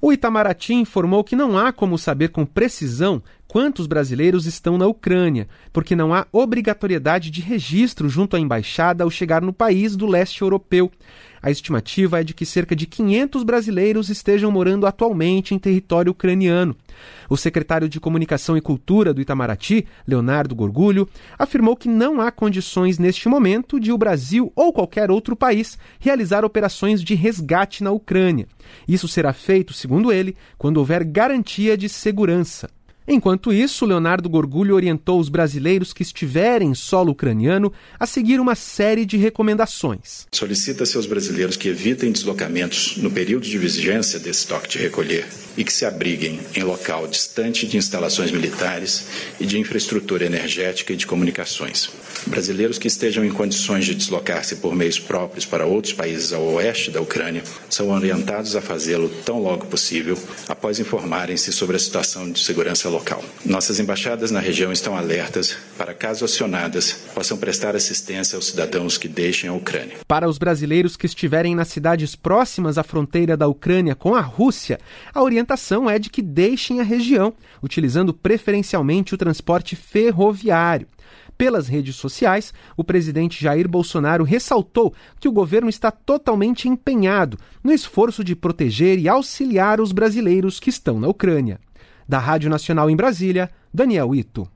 O Itamaraty informou que não há como saber com precisão quantos brasileiros estão na Ucrânia, porque não há obrigatoriedade de registro junto à embaixada ao chegar no país do leste europeu. A estimativa é de que cerca de 500 brasileiros estejam morando atualmente em território ucraniano. O secretário de Comunicação e Cultura do Itamaraty, Leonardo Gorgulho, afirmou que não há condições neste momento de o Brasil ou qualquer outro país realizar operações de resgate na Ucrânia. Isso será feito, segundo ele, quando houver garantia de segurança. Enquanto isso, Leonardo Gorgulho orientou os brasileiros que estiverem em solo ucraniano a seguir uma série de recomendações. Solicita-se aos brasileiros que evitem deslocamentos no período de vigência desse toque de recolher e que se abriguem em local distante de instalações militares e de infraestrutura energética e de comunicações. Brasileiros que estejam em condições de deslocar-se por meios próprios para outros países ao oeste da Ucrânia são orientados a fazê-lo tão logo possível, após informarem-se sobre a situação de segurança local. Nossas embaixadas na região estão alertas para, caso acionadas, possam prestar assistência aos cidadãos que deixem a Ucrânia. Para os brasileiros que estiverem nas cidades próximas à fronteira da Ucrânia com a Rússia, a orientação é de que deixem a região, utilizando preferencialmente o transporte ferroviário. Pelas redes sociais, o presidente Jair Bolsonaro ressaltou que o governo está totalmente empenhado no esforço de proteger e auxiliar os brasileiros que estão na Ucrânia. Da Rádio Nacional em Brasília, Daniel Ito.